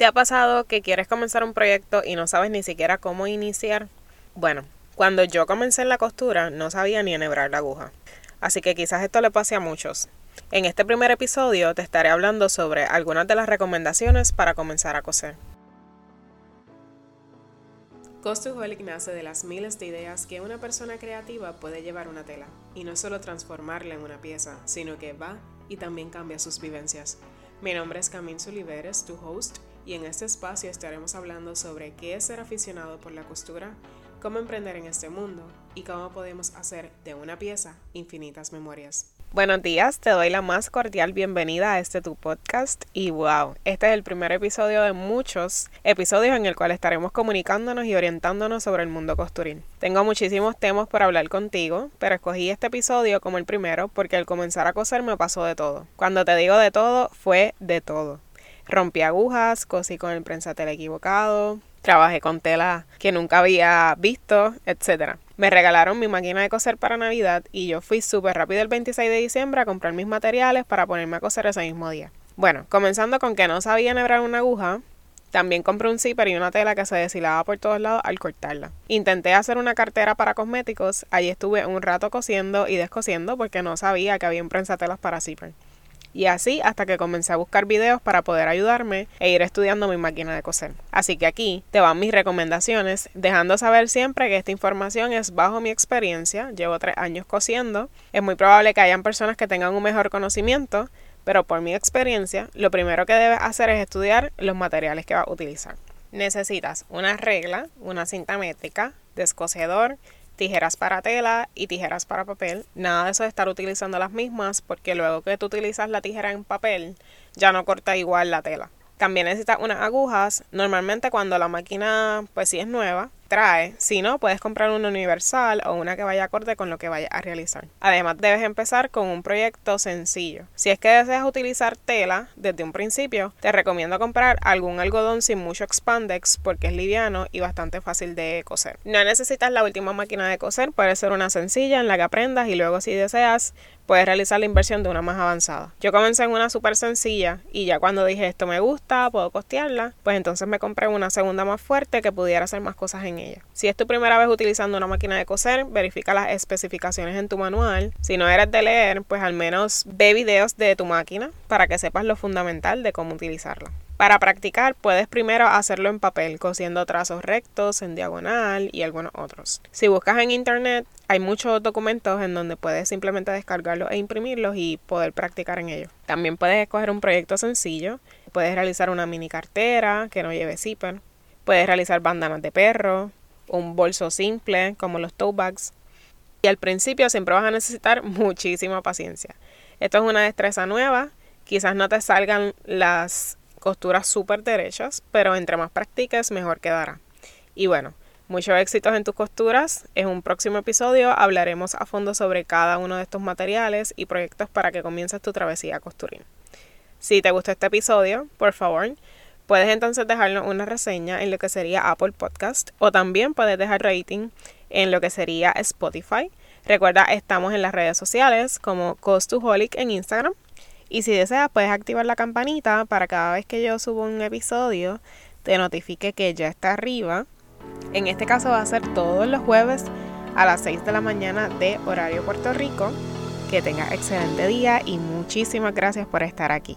¿Te ha pasado que quieres comenzar un proyecto y no sabes ni siquiera cómo iniciar? Bueno, cuando yo comencé en la costura no sabía ni enhebrar la aguja. Así que quizás esto le pase a muchos. En este primer episodio te estaré hablando sobre algunas de las recomendaciones para comenzar a coser. Costuholic nace de las miles de ideas que una persona creativa puede llevar una tela, y no solo transformarla en una pieza, sino que va y también cambia sus vivencias. Mi nombre es Camille Suliveres, tu host, y en este espacio estaremos hablando sobre qué es ser aficionado por la costura, cómo emprender en este mundo y cómo podemos hacer de una pieza infinitas memorias. Buenos días, te doy la más cordial bienvenida a este tu podcast y wow, este es el primer episodio de muchos episodios en el cual estaremos comunicándonos y orientándonos sobre el mundo costuril. Tengo muchísimos temas por hablar contigo, pero escogí este episodio como el primero porque al comenzar a coser me pasó de todo. Cuando te digo de todo, fue de todo. Rompí agujas, cosí con el prensatel equivocado, trabajé con tela que nunca había visto, etc. Me regalaron mi máquina de coser para Navidad y yo fui súper rápido el 26 de diciembre a comprar mis materiales para ponerme a coser ese mismo día. Bueno, comenzando con que no sabía enhebrar una aguja, también compré un zipper y una tela que se deshilaba por todos lados al cortarla. Intenté hacer una cartera para cosméticos, allí estuve un rato cosiendo y descosiendo porque no sabía que había prensatelas para zipper y así hasta que comencé a buscar videos para poder ayudarme e ir estudiando mi máquina de coser. Así que aquí te van mis recomendaciones, dejando saber siempre que esta información es bajo mi experiencia, llevo tres años cosiendo, es muy probable que hayan personas que tengan un mejor conocimiento, pero por mi experiencia, lo primero que debes hacer es estudiar los materiales que vas a utilizar. Necesitas una regla, una cinta métrica, descosedor, tijeras para tela y tijeras para papel. Nada de eso de estar utilizando las mismas porque luego que tú utilizas la tijera en papel ya no corta igual la tela. También necesitas unas agujas. Normalmente cuando la máquina pues si es nueva trae. Si no, puedes comprar una universal o una que vaya acorde con lo que vayas a realizar. Además, debes empezar con un proyecto sencillo. Si es que deseas utilizar tela desde un principio, te recomiendo comprar algún algodón sin mucho expandex porque es liviano y bastante fácil de coser. No necesitas la última máquina de coser, puede ser una sencilla en la que aprendas y luego si deseas puedes realizar la inversión de una más avanzada. Yo comencé en una súper sencilla y ya cuando dije esto me gusta, puedo costearla, pues entonces me compré una segunda más fuerte que pudiera hacer más cosas en ella. Si es tu primera vez utilizando una máquina de coser, verifica las especificaciones en tu manual. Si no eres de leer, pues al menos ve videos de tu máquina para que sepas lo fundamental de cómo utilizarla. Para practicar, puedes primero hacerlo en papel, cosiendo trazos rectos, en diagonal y algunos otros. Si buscas en internet, hay muchos documentos en donde puedes simplemente descargarlos e imprimirlos y poder practicar en ellos. También puedes escoger un proyecto sencillo. Puedes realizar una mini cartera que no lleve zipper. Puedes realizar bandanas de perro, un bolso simple como los tote bags. Y al principio siempre vas a necesitar muchísima paciencia. Esto es una destreza nueva. Quizás no te salgan las costuras súper derechas, pero entre más practiques, mejor quedará. Y bueno, muchos éxitos en tus costuras. En un próximo episodio hablaremos a fondo sobre cada uno de estos materiales y proyectos para que comiences tu travesía costurín. Si te gustó este episodio, por favor, puedes entonces dejarnos una reseña en lo que sería Apple Podcast o también puedes dejar rating en lo que sería Spotify. Recuerda, estamos en las redes sociales como Costuholic en Instagram y si deseas, puedes activar la campanita para cada vez que yo subo un episodio, te notifique que ya está arriba. En este caso va a ser todos los jueves a las 6 de la mañana de horario Puerto Rico. Que tengas excelente día y muchísimas gracias por estar aquí.